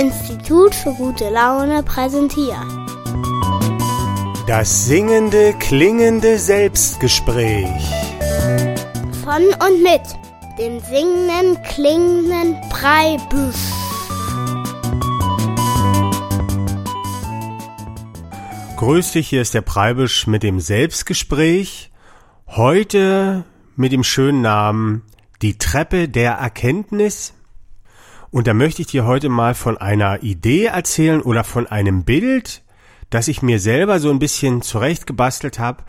Institut für gute Laune präsentiert. Das singende, klingende Selbstgespräch. Von und mit dem singenden, klingenden Breibüsch. Grüß dich, hier ist der Preibisch mit dem Selbstgespräch. Heute mit dem schönen Namen Die Treppe der Erkenntnis. Und da möchte ich dir heute mal von einer Idee erzählen oder von einem Bild, das ich mir selber so ein bisschen zurechtgebastelt habe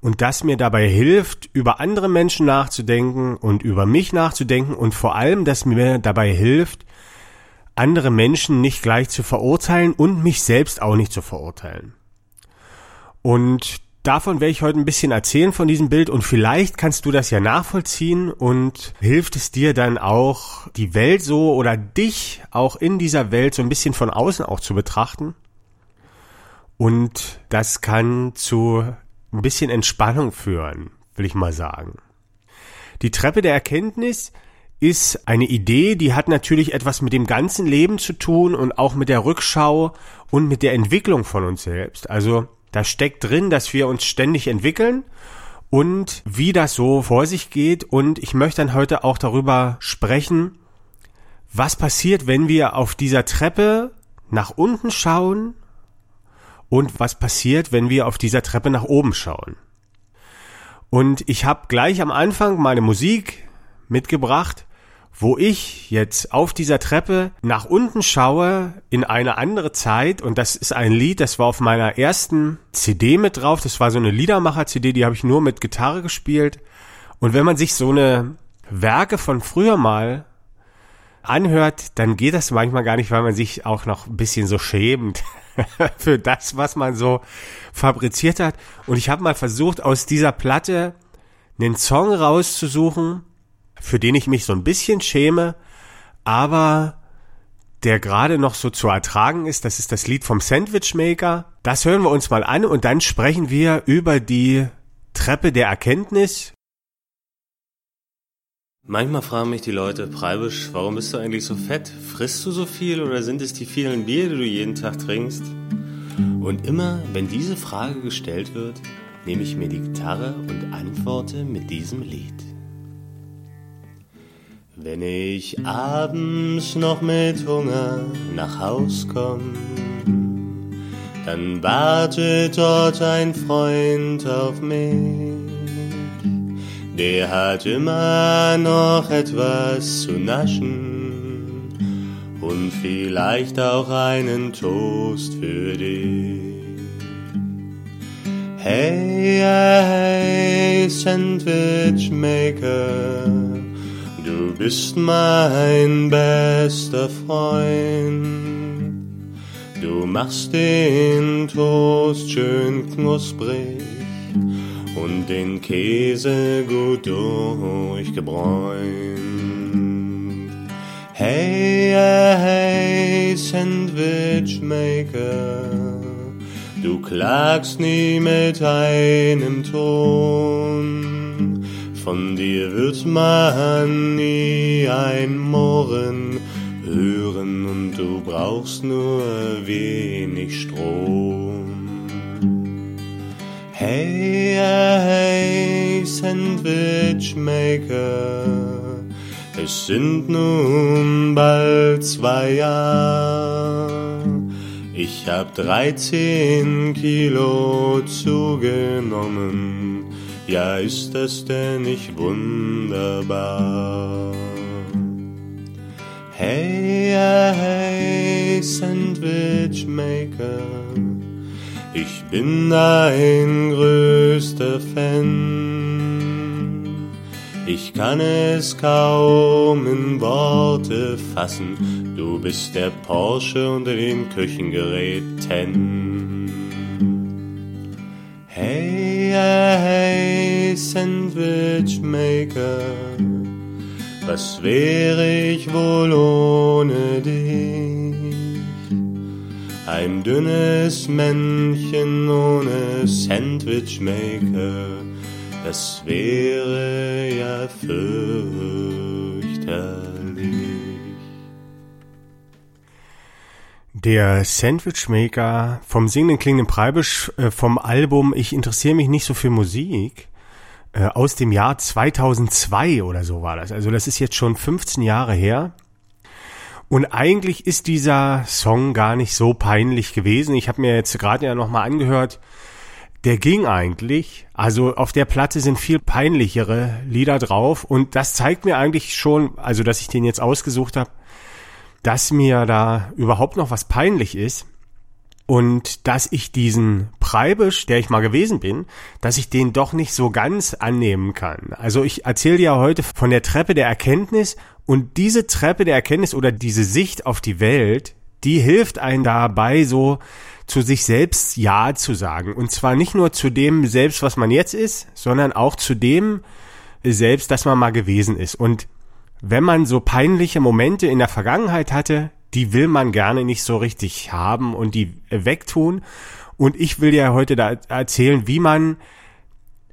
und das mir dabei hilft, über andere Menschen nachzudenken und über mich nachzudenken und vor allem, dass mir dabei hilft, andere Menschen nicht gleich zu verurteilen und mich selbst auch nicht zu verurteilen. Und davon werde ich heute ein bisschen erzählen von diesem Bild und vielleicht kannst du das ja nachvollziehen und hilft es dir dann auch, die Welt so oder dich auch in dieser Welt so ein bisschen von außen auch zu betrachten. Und das kann zu ein bisschen Entspannung führen, will ich mal sagen. Die Treppe der Erkenntnis ist eine Idee, die hat natürlich etwas mit dem ganzen Leben zu tun und auch mit der Rückschau und mit der Entwicklung von uns selbst. Also da steckt drin, dass wir uns ständig entwickeln und wie das so vor sich geht. Und ich möchte dann heute auch darüber sprechen, was passiert, wenn wir auf dieser Treppe nach unten schauen und was passiert, wenn wir auf dieser Treppe nach oben schauen. Und ich habe gleich am Anfang meine Musik mitgebracht wo ich jetzt auf dieser Treppe nach unten schaue in eine andere Zeit. Und das ist ein Lied, das war auf meiner ersten CD mit drauf, das war so eine Liedermacher-CD, die habe ich nur mit Gitarre gespielt. Und wenn man sich so eine Werke von früher mal anhört, dann geht das manchmal gar nicht, weil man sich auch noch ein bisschen so schämt für das, was man so fabriziert hat. Und ich habe mal versucht aus dieser Platte einen Song rauszusuchen, für den ich mich so ein bisschen schäme, aber der gerade noch so zu ertragen ist. Das ist das Lied vom Sandwich Maker. Das hören wir uns mal an und dann sprechen wir über die Treppe der Erkenntnis. Manchmal fragen mich die Leute, Preibisch, warum bist du eigentlich so fett? Frisst du so viel oder sind es die vielen Bier, die du jeden Tag trinkst? Und immer, wenn diese Frage gestellt wird, nehme ich mir die Gitarre und antworte mit diesem Lied. Wenn ich abends noch mit Hunger nach Haus komm, dann wartet dort ein Freund auf mich. Der hat immer noch etwas zu naschen und vielleicht auch einen Toast für dich. Hey, hey, Sandwich Maker Du bist mein bester Freund. Du machst den Toast schön knusprig und den Käse gut durchgebräunt. Hey, hey, Sandwich Maker, du klagst nie mit einem Ton von dir wird man nie ein Murren hören und du brauchst nur wenig Strom. Hey, hey, Sandwich Maker, es sind nun bald zwei Jahre. Ich hab 13 Kilo zugenommen ja, ist das denn nicht wunderbar? Hey, hey, Sandwich Maker, ich bin dein größter Fan. Ich kann es kaum in Worte fassen, du bist der Porsche unter den Küchengeräten. Hey, hey, Sandwich Maker, was wäre ich wohl ohne dich? Ein dünnes Männchen ohne Sandwich Maker, das wäre ja fürchterlich. Der Sandwich Maker vom singenden klingenden Preibisch äh, vom Album Ich interessiere mich nicht so für Musik äh, aus dem Jahr 2002 oder so war das. Also das ist jetzt schon 15 Jahre her. Und eigentlich ist dieser Song gar nicht so peinlich gewesen. Ich habe mir jetzt gerade ja nochmal angehört. Der ging eigentlich. Also auf der Platte sind viel peinlichere Lieder drauf. Und das zeigt mir eigentlich schon, also dass ich den jetzt ausgesucht habe, dass mir da überhaupt noch was peinlich ist und dass ich diesen Preibisch, der ich mal gewesen bin, dass ich den doch nicht so ganz annehmen kann. Also ich erzähle ja heute von der Treppe der Erkenntnis und diese Treppe der Erkenntnis oder diese Sicht auf die Welt, die hilft einem dabei, so zu sich selbst Ja zu sagen. Und zwar nicht nur zu dem selbst, was man jetzt ist, sondern auch zu dem selbst, das man mal gewesen ist. Und wenn man so peinliche Momente in der Vergangenheit hatte, die will man gerne nicht so richtig haben und die wegtun. Und ich will dir heute da erzählen, wie man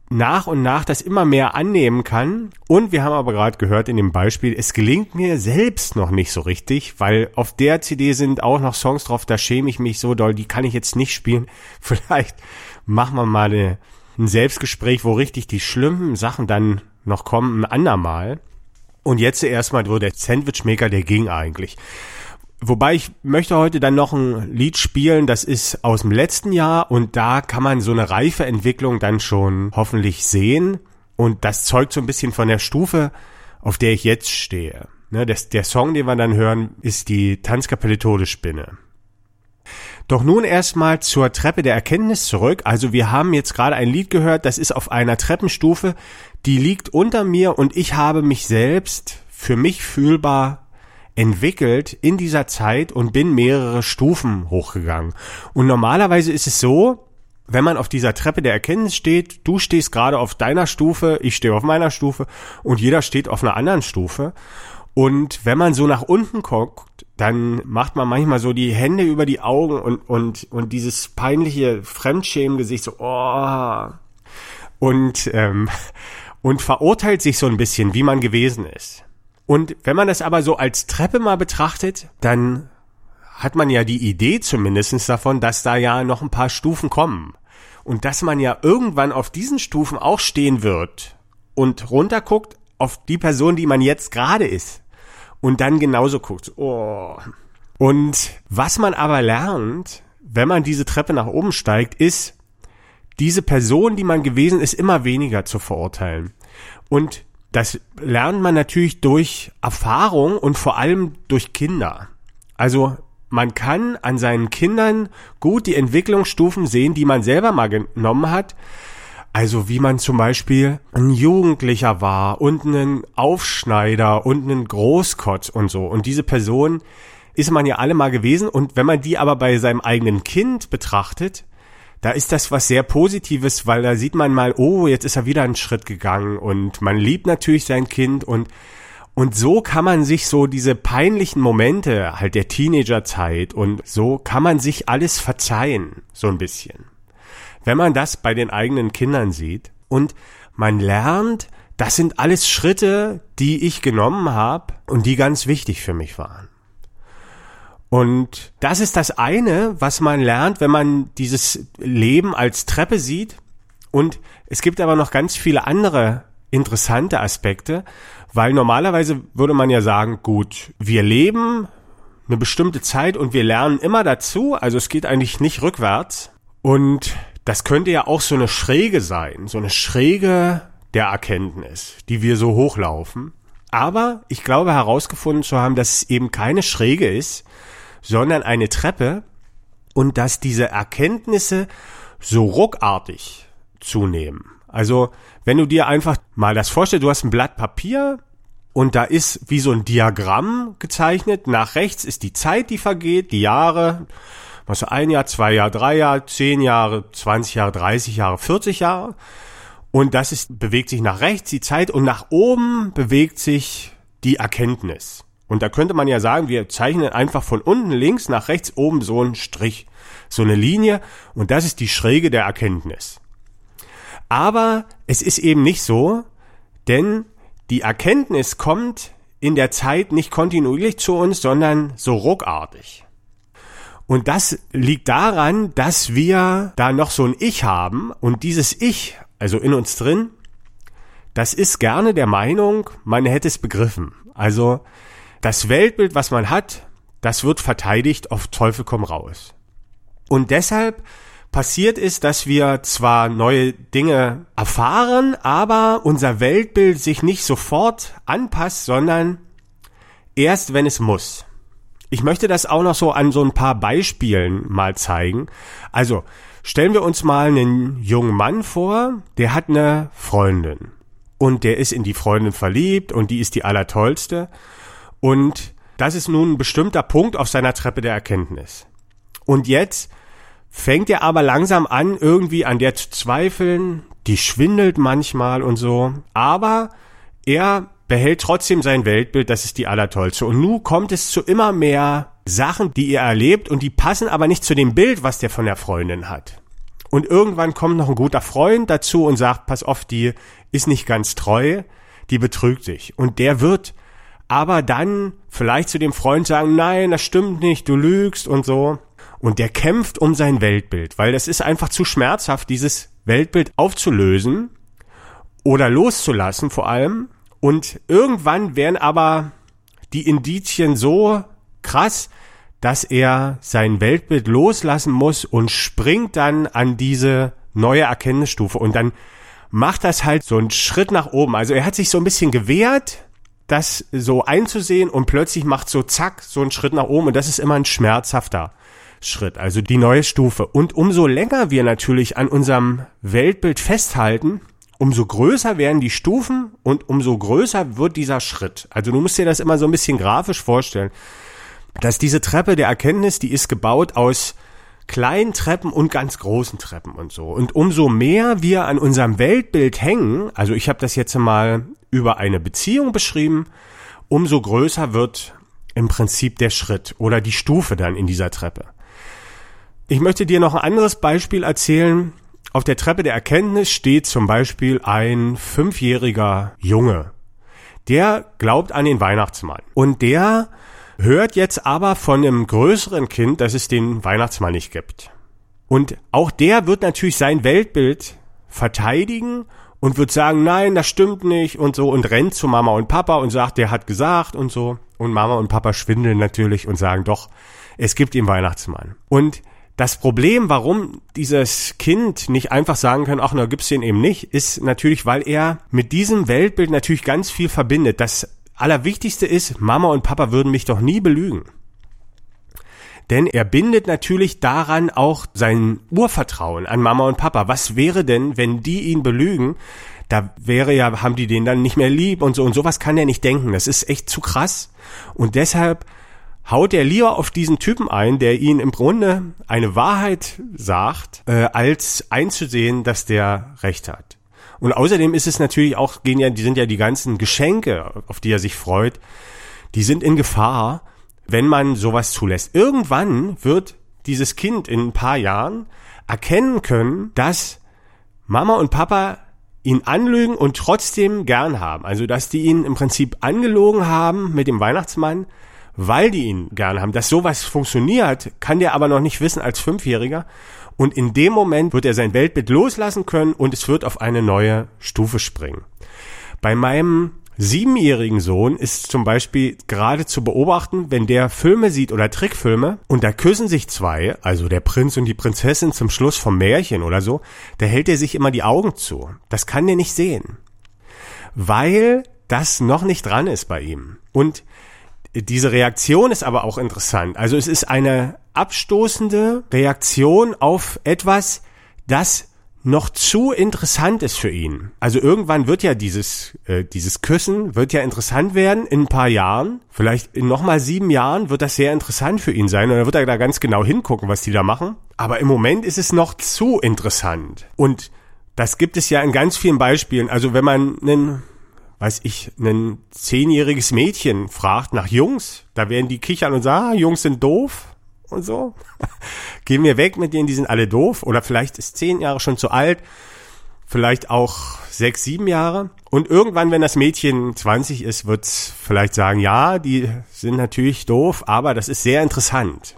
nach und nach das immer mehr annehmen kann. Und wir haben aber gerade gehört in dem Beispiel, es gelingt mir selbst noch nicht so richtig, weil auf der CD sind auch noch Songs drauf, da schäme ich mich so doll, die kann ich jetzt nicht spielen. Vielleicht machen wir mal eine, ein Selbstgespräch, wo richtig die schlimmen Sachen dann noch kommen, ein andermal. Und jetzt erstmal, wo der Sandwichmaker, der ging eigentlich. Wobei ich möchte heute dann noch ein Lied spielen, das ist aus dem letzten Jahr und da kann man so eine reife Entwicklung dann schon hoffentlich sehen und das zeugt so ein bisschen von der Stufe, auf der ich jetzt stehe. Ne, das, der Song, den wir dann hören, ist die Tanzkapelle Todesspinne. Doch nun erstmal zur Treppe der Erkenntnis zurück. Also wir haben jetzt gerade ein Lied gehört, das ist auf einer Treppenstufe, die liegt unter mir und ich habe mich selbst für mich fühlbar entwickelt in dieser Zeit und bin mehrere Stufen hochgegangen. Und normalerweise ist es so, wenn man auf dieser Treppe der Erkenntnis steht, du stehst gerade auf deiner Stufe, ich stehe auf meiner Stufe und jeder steht auf einer anderen Stufe. Und wenn man so nach unten guckt, dann macht man manchmal so die Hände über die Augen und, und, und dieses peinliche Fremdschämen-Gesicht so, oh. Und, ähm, und verurteilt sich so ein bisschen, wie man gewesen ist. Und wenn man das aber so als Treppe mal betrachtet, dann hat man ja die Idee zumindestens davon, dass da ja noch ein paar Stufen kommen. Und dass man ja irgendwann auf diesen Stufen auch stehen wird und runterguckt auf die Person, die man jetzt gerade ist. Und dann genauso guckt. Oh. Und was man aber lernt, wenn man diese Treppe nach oben steigt, ist, diese Person, die man gewesen ist, immer weniger zu verurteilen. Und das lernt man natürlich durch Erfahrung und vor allem durch Kinder. Also man kann an seinen Kindern gut die Entwicklungsstufen sehen, die man selber mal genommen hat. Also wie man zum Beispiel ein Jugendlicher war und ein Aufschneider und ein Großkotz und so. Und diese Person ist man ja alle mal gewesen. Und wenn man die aber bei seinem eigenen Kind betrachtet, da ist das was sehr Positives, weil da sieht man mal, oh, jetzt ist er wieder einen Schritt gegangen und man liebt natürlich sein Kind und und so kann man sich so diese peinlichen Momente halt der Teenagerzeit und so kann man sich alles verzeihen, so ein bisschen. Wenn man das bei den eigenen Kindern sieht und man lernt, das sind alles Schritte, die ich genommen habe und die ganz wichtig für mich waren. Und das ist das eine, was man lernt, wenn man dieses Leben als Treppe sieht. Und es gibt aber noch ganz viele andere interessante Aspekte, weil normalerweise würde man ja sagen, gut, wir leben eine bestimmte Zeit und wir lernen immer dazu, also es geht eigentlich nicht rückwärts. Und das könnte ja auch so eine Schräge sein, so eine Schräge der Erkenntnis, die wir so hochlaufen. Aber ich glaube herausgefunden zu haben, dass es eben keine Schräge ist, sondern eine Treppe und dass diese Erkenntnisse so ruckartig zunehmen. Also, wenn du dir einfach mal das vorstellst, du hast ein Blatt Papier und da ist wie so ein Diagramm gezeichnet. Nach rechts ist die Zeit, die vergeht, die Jahre, was ein Jahr, zwei Jahre, drei Jahre, zehn Jahre, 20 Jahre, 30 Jahre, 40 Jahre. Und das ist, bewegt sich nach rechts die Zeit und nach oben bewegt sich die Erkenntnis. Und da könnte man ja sagen, wir zeichnen einfach von unten links nach rechts oben so einen Strich, so eine Linie und das ist die Schräge der Erkenntnis. Aber es ist eben nicht so, denn die Erkenntnis kommt in der Zeit nicht kontinuierlich zu uns, sondern so ruckartig. Und das liegt daran, dass wir da noch so ein Ich haben und dieses Ich, also in uns drin, das ist gerne der Meinung, man hätte es begriffen. Also das Weltbild, was man hat, das wird verteidigt auf Teufel komm raus. Und deshalb passiert ist, dass wir zwar neue Dinge erfahren, aber unser Weltbild sich nicht sofort anpasst, sondern erst wenn es muss. Ich möchte das auch noch so an so ein paar Beispielen mal zeigen. Also, stellen wir uns mal einen jungen Mann vor, der hat eine Freundin. Und der ist in die Freundin verliebt und die ist die allertollste. Und das ist nun ein bestimmter Punkt auf seiner Treppe der Erkenntnis. Und jetzt fängt er aber langsam an, irgendwie an der zu zweifeln. Die schwindelt manchmal und so. Aber er behält trotzdem sein Weltbild, das ist die allertollste. Und nun kommt es zu immer mehr Sachen, die er erlebt und die passen aber nicht zu dem Bild, was der von der Freundin hat. Und irgendwann kommt noch ein guter Freund dazu und sagt, pass auf, die ist nicht ganz treu, die betrügt sich. Und der wird aber dann vielleicht zu dem Freund sagen, nein, das stimmt nicht, du lügst und so. Und der kämpft um sein Weltbild, weil das ist einfach zu schmerzhaft, dieses Weltbild aufzulösen oder loszulassen vor allem und irgendwann werden aber die Indizien so krass, dass er sein Weltbild loslassen muss und springt dann an diese neue Erkenntnisstufe und dann macht das halt so einen Schritt nach oben. Also er hat sich so ein bisschen gewehrt, das so einzusehen und plötzlich macht so zack so einen Schritt nach oben und das ist immer ein schmerzhafter Schritt, also die neue Stufe. Und umso länger wir natürlich an unserem Weltbild festhalten, umso größer werden die Stufen und umso größer wird dieser Schritt. Also du musst dir das immer so ein bisschen grafisch vorstellen, dass diese Treppe der Erkenntnis, die ist gebaut aus kleinen Treppen und ganz großen Treppen und so. Und umso mehr wir an unserem Weltbild hängen, also ich habe das jetzt mal über eine Beziehung beschrieben, umso größer wird im Prinzip der Schritt oder die Stufe dann in dieser Treppe. Ich möchte dir noch ein anderes Beispiel erzählen, auf der Treppe der Erkenntnis steht zum Beispiel ein fünfjähriger Junge. Der glaubt an den Weihnachtsmann. Und der hört jetzt aber von einem größeren Kind, dass es den Weihnachtsmann nicht gibt. Und auch der wird natürlich sein Weltbild verteidigen und wird sagen, nein, das stimmt nicht und so und rennt zu Mama und Papa und sagt, der hat gesagt und so. Und Mama und Papa schwindeln natürlich und sagen, doch, es gibt den Weihnachtsmann. Und das Problem, warum dieses Kind nicht einfach sagen kann, ach, na, gibt's den eben nicht, ist natürlich, weil er mit diesem Weltbild natürlich ganz viel verbindet. Das Allerwichtigste ist, Mama und Papa würden mich doch nie belügen. Denn er bindet natürlich daran auch sein Urvertrauen an Mama und Papa. Was wäre denn, wenn die ihn belügen? Da wäre ja, haben die den dann nicht mehr lieb und so und sowas kann er nicht denken. Das ist echt zu krass. Und deshalb haut er lieber auf diesen Typen ein, der ihn im Grunde eine Wahrheit sagt, äh, als einzusehen, dass der Recht hat. Und außerdem ist es natürlich auch, gehen ja, die sind ja die ganzen Geschenke, auf die er sich freut, die sind in Gefahr, wenn man sowas zulässt. Irgendwann wird dieses Kind in ein paar Jahren erkennen können, dass Mama und Papa ihn anlügen und trotzdem gern haben. Also, dass die ihn im Prinzip angelogen haben mit dem Weihnachtsmann, weil die ihn gerne haben. Dass sowas funktioniert, kann der aber noch nicht wissen als Fünfjähriger. Und in dem Moment wird er sein Weltbild loslassen können und es wird auf eine neue Stufe springen. Bei meinem siebenjährigen Sohn ist zum Beispiel gerade zu beobachten, wenn der Filme sieht oder Trickfilme und da küssen sich zwei, also der Prinz und die Prinzessin zum Schluss vom Märchen oder so, da hält er sich immer die Augen zu. Das kann der nicht sehen. Weil das noch nicht dran ist bei ihm. Und diese Reaktion ist aber auch interessant. Also es ist eine abstoßende Reaktion auf etwas, das noch zu interessant ist für ihn. Also irgendwann wird ja dieses äh, dieses Küssen wird ja interessant werden in ein paar Jahren, vielleicht in nochmal sieben Jahren wird das sehr interessant für ihn sein und dann wird er da ganz genau hingucken, was die da machen. Aber im Moment ist es noch zu interessant und das gibt es ja in ganz vielen Beispielen. Also wenn man einen weiß ich, ein zehnjähriges Mädchen fragt nach Jungs, da werden die kichern und sagen, ah, Jungs sind doof und so. Gehen wir weg mit denen, die sind alle doof. Oder vielleicht ist zehn Jahre schon zu alt, vielleicht auch sechs, sieben Jahre. Und irgendwann, wenn das Mädchen 20 ist, wird's vielleicht sagen, ja, die sind natürlich doof, aber das ist sehr interessant.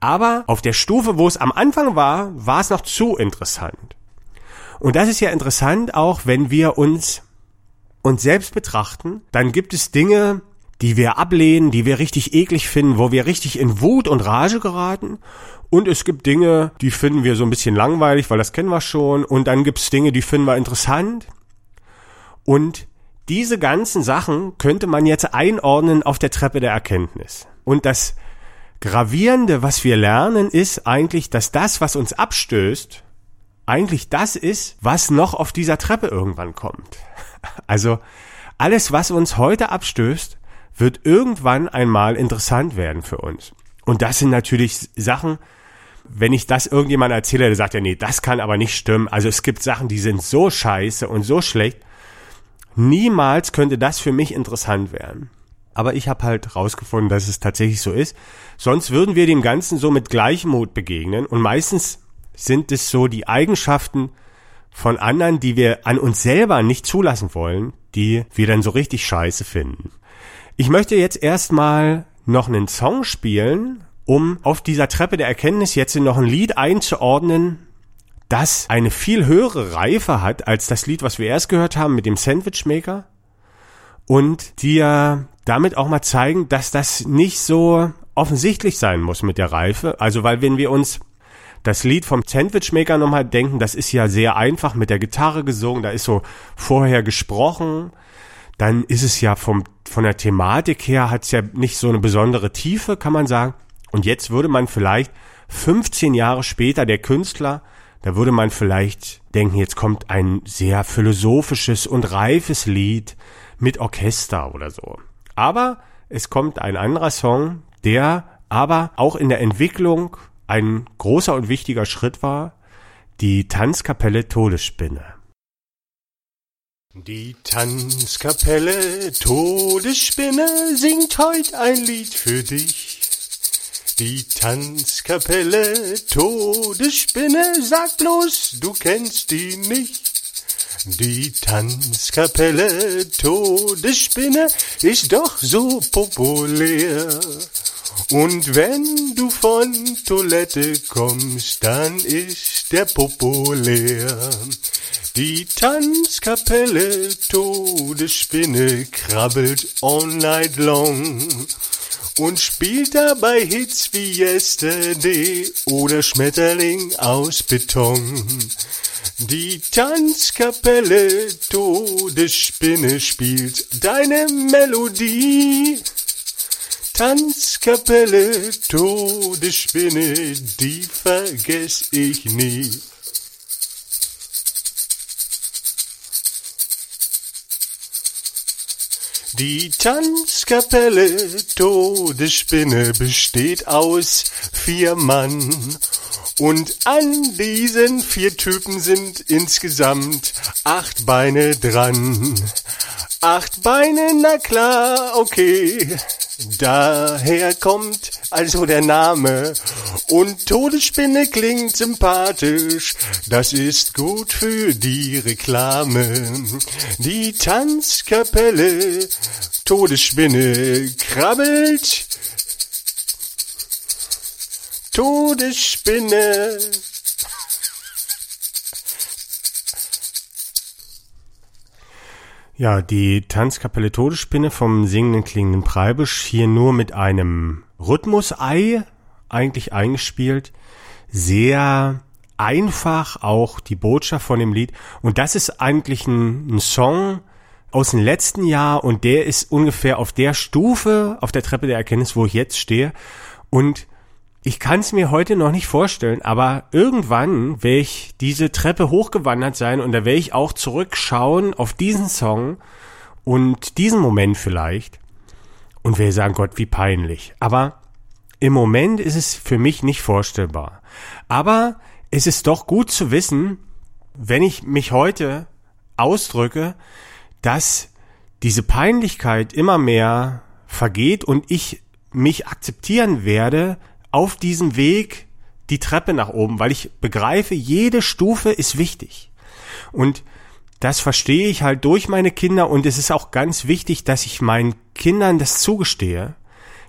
Aber auf der Stufe, wo es am Anfang war, war es noch zu interessant. Und das ist ja interessant auch, wenn wir uns uns selbst betrachten, dann gibt es Dinge, die wir ablehnen, die wir richtig eklig finden, wo wir richtig in Wut und Rage geraten. Und es gibt Dinge, die finden wir so ein bisschen langweilig, weil das kennen wir schon. Und dann gibt es Dinge, die finden wir interessant. Und diese ganzen Sachen könnte man jetzt einordnen auf der Treppe der Erkenntnis. Und das Gravierende, was wir lernen, ist eigentlich, dass das, was uns abstößt, eigentlich das ist, was noch auf dieser Treppe irgendwann kommt. Also alles, was uns heute abstößt, wird irgendwann einmal interessant werden für uns. Und das sind natürlich Sachen, wenn ich das irgendjemand erzähle, der sagt ja, nee, das kann aber nicht stimmen. Also es gibt Sachen, die sind so scheiße und so schlecht. Niemals könnte das für mich interessant werden. Aber ich habe halt rausgefunden, dass es tatsächlich so ist. Sonst würden wir dem Ganzen so mit Gleichmut begegnen. Und meistens sind es so die Eigenschaften von anderen, die wir an uns selber nicht zulassen wollen, die wir dann so richtig scheiße finden. Ich möchte jetzt erstmal noch einen Song spielen, um auf dieser Treppe der Erkenntnis jetzt noch ein Lied einzuordnen, das eine viel höhere Reife hat als das Lied, was wir erst gehört haben mit dem Sandwich Maker und dir damit auch mal zeigen, dass das nicht so offensichtlich sein muss mit der Reife. Also weil wenn wir uns das Lied vom Sandwich Maker nochmal denken, das ist ja sehr einfach mit der Gitarre gesungen, da ist so vorher gesprochen, dann ist es ja vom, von der Thematik her hat es ja nicht so eine besondere Tiefe, kann man sagen. Und jetzt würde man vielleicht 15 Jahre später der Künstler, da würde man vielleicht denken, jetzt kommt ein sehr philosophisches und reifes Lied mit Orchester oder so. Aber es kommt ein anderer Song, der aber auch in der Entwicklung ein großer und wichtiger Schritt war, die Tanzkapelle Todesspinne. Die Tanzkapelle Todesspinne singt heut ein Lied für dich. Die Tanzkapelle Todesspinne, sag bloß, du kennst die nicht. Die Tanzkapelle Todesspinne ist doch so populär. Und wenn du von Toilette kommst, dann ist der populär. Die Tanzkapelle Todesspinne krabbelt all night long und spielt dabei Hits wie Yesterday oder Schmetterling aus Beton. Die Tanzkapelle Todesspinne spielt deine Melodie. Tanzkapelle Todesspinne, die vergess ich nie. Die Tanzkapelle Todesspinne besteht aus vier Mann. Und an diesen vier Typen sind insgesamt acht Beine dran. Acht Beine, na klar, okay. Daher kommt also der Name. Und Todesspinne klingt sympathisch. Das ist gut für die Reklame. Die Tanzkapelle Todesspinne krabbelt. Todesspinne Ja, die Tanzkapelle Todesspinne vom singenden klingenden Preibisch hier nur mit einem Rhythmusei eigentlich eingespielt. Sehr einfach auch die Botschaft von dem Lied. Und das ist eigentlich ein, ein Song aus dem letzten Jahr und der ist ungefähr auf der Stufe, auf der Treppe der Erkenntnis, wo ich jetzt stehe. Und ich kann es mir heute noch nicht vorstellen, aber irgendwann werde ich diese Treppe hochgewandert sein und da werde ich auch zurückschauen auf diesen Song und diesen Moment vielleicht und werde sagen, Gott, wie peinlich. Aber im Moment ist es für mich nicht vorstellbar. Aber es ist doch gut zu wissen, wenn ich mich heute ausdrücke, dass diese Peinlichkeit immer mehr vergeht und ich mich akzeptieren werde, auf diesem Weg die Treppe nach oben, weil ich begreife, jede Stufe ist wichtig. Und das verstehe ich halt durch meine Kinder und es ist auch ganz wichtig, dass ich meinen Kindern das zugestehe,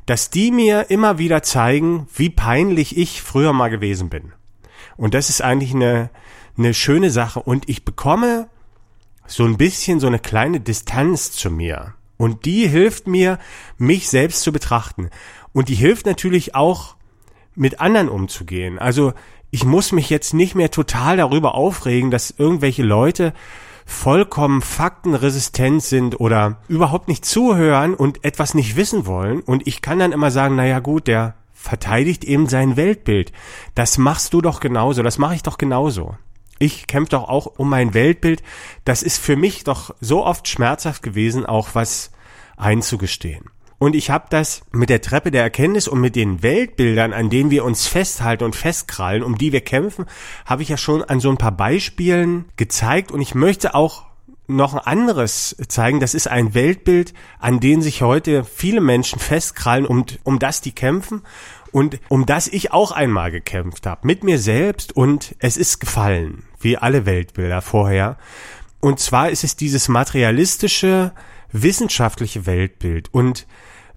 dass die mir immer wieder zeigen, wie peinlich ich früher mal gewesen bin. Und das ist eigentlich eine, eine schöne Sache. Und ich bekomme so ein bisschen so eine kleine Distanz zu mir. Und die hilft mir, mich selbst zu betrachten. Und die hilft natürlich auch, mit anderen umzugehen. Also ich muss mich jetzt nicht mehr total darüber aufregen, dass irgendwelche Leute vollkommen faktenresistent sind oder überhaupt nicht zuhören und etwas nicht wissen wollen. Und ich kann dann immer sagen, naja gut, der verteidigt eben sein Weltbild. Das machst du doch genauso, das mache ich doch genauso. Ich kämpfe doch auch um mein Weltbild. Das ist für mich doch so oft schmerzhaft gewesen, auch was einzugestehen. Und ich habe das mit der Treppe der Erkenntnis und mit den Weltbildern, an denen wir uns festhalten und festkrallen, um die wir kämpfen, habe ich ja schon an so ein paar Beispielen gezeigt. Und ich möchte auch noch ein anderes zeigen. Das ist ein Weltbild, an dem sich heute viele Menschen festkrallen, um, um das die kämpfen und um das ich auch einmal gekämpft habe. Mit mir selbst und es ist gefallen, wie alle Weltbilder vorher. Und zwar ist es dieses materialistische, wissenschaftliche Weltbild. Und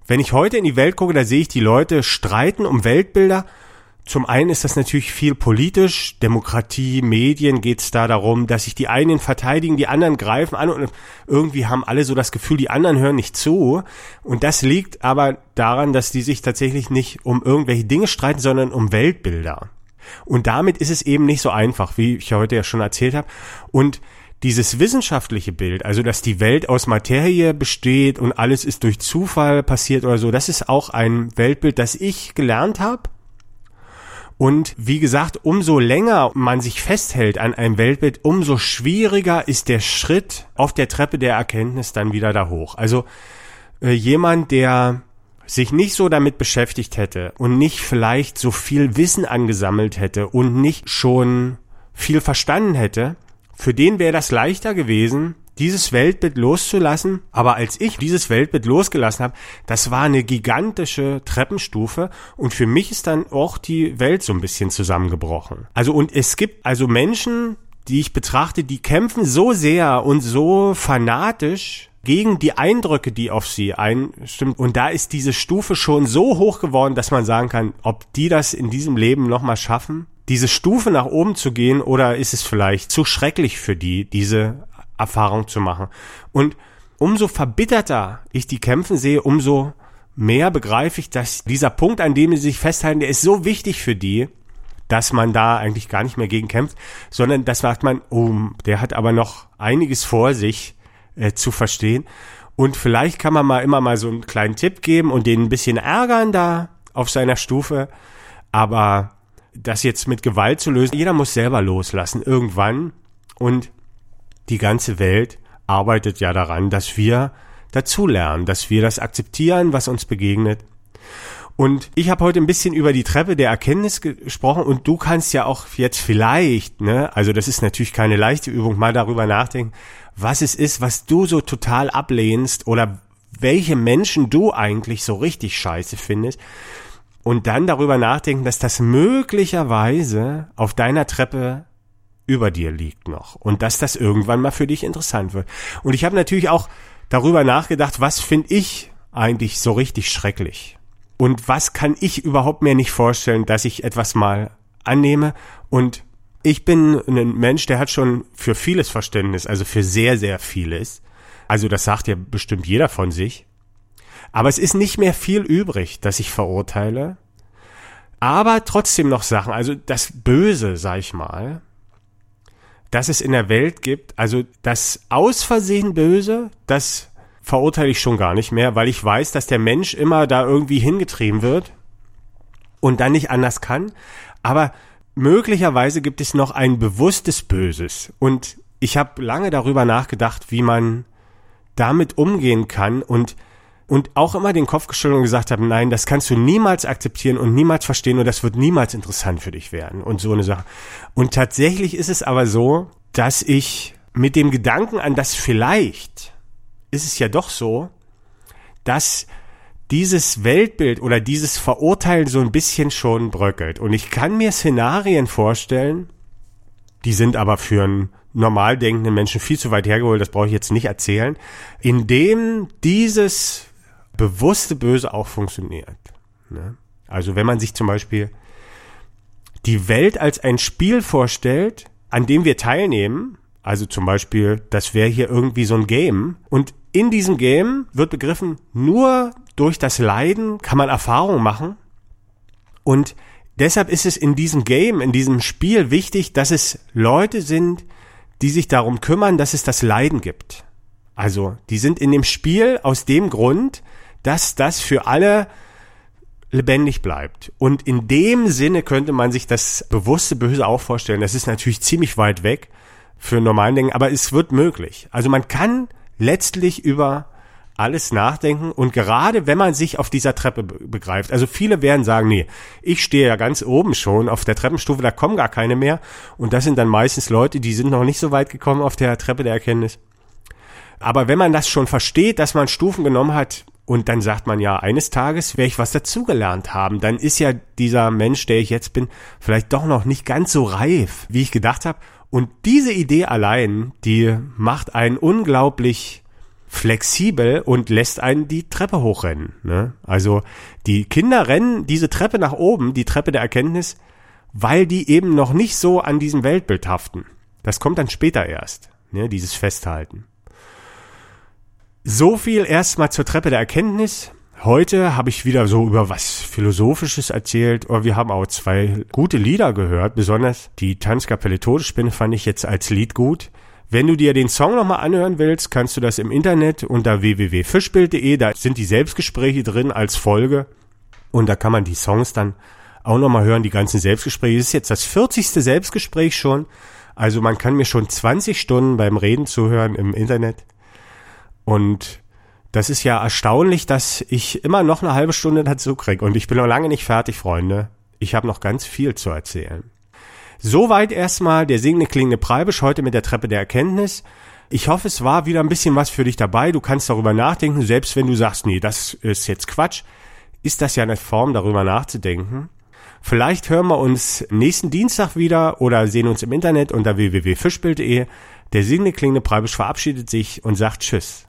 wenn ich heute in die Welt gucke, da sehe ich die Leute streiten um Weltbilder. Zum einen ist das natürlich viel politisch, Demokratie, Medien geht es da darum, dass sich die einen verteidigen, die anderen greifen an und irgendwie haben alle so das Gefühl, die anderen hören nicht zu. Und das liegt aber daran, dass die sich tatsächlich nicht um irgendwelche Dinge streiten, sondern um Weltbilder. Und damit ist es eben nicht so einfach, wie ich heute ja schon erzählt habe. Und dieses wissenschaftliche Bild, also dass die Welt aus Materie besteht und alles ist durch Zufall passiert oder so, das ist auch ein Weltbild, das ich gelernt habe. Und wie gesagt, umso länger man sich festhält an einem Weltbild, umso schwieriger ist der Schritt auf der Treppe der Erkenntnis dann wieder da hoch. Also äh, jemand, der sich nicht so damit beschäftigt hätte und nicht vielleicht so viel Wissen angesammelt hätte und nicht schon viel verstanden hätte, für den wäre das leichter gewesen, dieses Weltbild loszulassen. Aber als ich dieses Weltbild losgelassen habe, das war eine gigantische Treppenstufe und für mich ist dann auch die Welt so ein bisschen zusammengebrochen. Also und es gibt also Menschen, die ich betrachte, die kämpfen so sehr und so fanatisch gegen die Eindrücke, die auf sie einstimmen. Und da ist diese Stufe schon so hoch geworden, dass man sagen kann, ob die das in diesem Leben nochmal schaffen, diese Stufe nach oben zu gehen oder ist es vielleicht zu schrecklich für die, diese Erfahrung zu machen? Und umso verbitterter ich die kämpfen sehe, umso mehr begreife ich, dass dieser Punkt, an dem sie sich festhalten, der ist so wichtig für die, dass man da eigentlich gar nicht mehr gegen kämpft, sondern das sagt man, oh, der hat aber noch einiges vor sich äh, zu verstehen. Und vielleicht kann man mal immer mal so einen kleinen Tipp geben und den ein bisschen ärgern da auf seiner Stufe. Aber das jetzt mit Gewalt zu lösen. Jeder muss selber loslassen irgendwann und die ganze Welt arbeitet ja daran, dass wir dazulernen, dass wir das akzeptieren, was uns begegnet. Und ich habe heute ein bisschen über die Treppe der Erkenntnis gesprochen und du kannst ja auch jetzt vielleicht, ne, also das ist natürlich keine leichte Übung, mal darüber nachdenken, was es ist, was du so total ablehnst oder welche Menschen du eigentlich so richtig scheiße findest und dann darüber nachdenken, dass das möglicherweise auf deiner Treppe über dir liegt noch und dass das irgendwann mal für dich interessant wird. Und ich habe natürlich auch darüber nachgedacht, was finde ich eigentlich so richtig schrecklich und was kann ich überhaupt mir nicht vorstellen, dass ich etwas mal annehme und ich bin ein Mensch, der hat schon für vieles Verständnis, also für sehr, sehr vieles. Also das sagt ja bestimmt jeder von sich. Aber es ist nicht mehr viel übrig, das ich verurteile. Aber trotzdem noch Sachen, also das Böse, sag ich mal, das es in der Welt gibt, also das aus Versehen Böse, das verurteile ich schon gar nicht mehr, weil ich weiß, dass der Mensch immer da irgendwie hingetrieben wird und dann nicht anders kann. Aber möglicherweise gibt es noch ein bewusstes Böses. Und ich habe lange darüber nachgedacht, wie man damit umgehen kann und und auch immer den Kopf geschüttelt und gesagt habe, nein, das kannst du niemals akzeptieren und niemals verstehen und das wird niemals interessant für dich werden und so eine Sache. Und tatsächlich ist es aber so, dass ich mit dem Gedanken an das vielleicht ist es ja doch so, dass dieses Weltbild oder dieses Verurteilen so ein bisschen schon bröckelt. Und ich kann mir Szenarien vorstellen, die sind aber für einen normal denkenden Menschen viel zu weit hergeholt, das brauche ich jetzt nicht erzählen, in dem dieses bewusste Böse auch funktioniert. Ne? Also wenn man sich zum Beispiel die Welt als ein Spiel vorstellt, an dem wir teilnehmen, also zum Beispiel, das wäre hier irgendwie so ein Game, und in diesem Game wird begriffen, nur durch das Leiden kann man Erfahrungen machen. Und deshalb ist es in diesem Game, in diesem Spiel wichtig, dass es Leute sind, die sich darum kümmern, dass es das Leiden gibt. Also, die sind in dem Spiel aus dem Grund, dass das für alle lebendig bleibt. Und in dem Sinne könnte man sich das bewusste Böse auch vorstellen. Das ist natürlich ziemlich weit weg für normalen Dingen, aber es wird möglich. Also man kann letztlich über alles nachdenken und gerade wenn man sich auf dieser Treppe begreift, also viele werden sagen, nee, ich stehe ja ganz oben schon auf der Treppenstufe, da kommen gar keine mehr und das sind dann meistens Leute, die sind noch nicht so weit gekommen auf der Treppe der Erkenntnis. Aber wenn man das schon versteht, dass man Stufen genommen hat und dann sagt man ja, eines Tages werde ich was dazugelernt haben, dann ist ja dieser Mensch, der ich jetzt bin, vielleicht doch noch nicht ganz so reif, wie ich gedacht habe. Und diese Idee allein, die macht einen unglaublich flexibel und lässt einen die Treppe hochrennen. Ne? Also die Kinder rennen diese Treppe nach oben, die Treppe der Erkenntnis, weil die eben noch nicht so an diesem Weltbild haften. Das kommt dann später erst, ne? dieses Festhalten. So viel erstmal zur Treppe der Erkenntnis. Heute habe ich wieder so über was Philosophisches erzählt, aber wir haben auch zwei gute Lieder gehört, besonders die Tanzkapelle Todesspinne fand ich jetzt als Lied gut. Wenn du dir den Song nochmal anhören willst, kannst du das im Internet unter www.fischbild.de, da sind die Selbstgespräche drin als Folge und da kann man die Songs dann auch nochmal hören, die ganzen Selbstgespräche. Das ist jetzt das 40. Selbstgespräch schon, also man kann mir schon 20 Stunden beim Reden zuhören im Internet und das ist ja erstaunlich, dass ich immer noch eine halbe Stunde dazu kriege und ich bin noch lange nicht fertig, Freunde. Ich habe noch ganz viel zu erzählen. Soweit erstmal der singende klingende Preibisch heute mit der Treppe der Erkenntnis. Ich hoffe, es war wieder ein bisschen was für dich dabei. Du kannst darüber nachdenken, selbst wenn du sagst, nee, das ist jetzt Quatsch, ist das ja eine Form, darüber nachzudenken. Vielleicht hören wir uns nächsten Dienstag wieder oder sehen uns im Internet unter www.fischbild.de. Der singende klingende Preibisch verabschiedet sich und sagt Tschüss.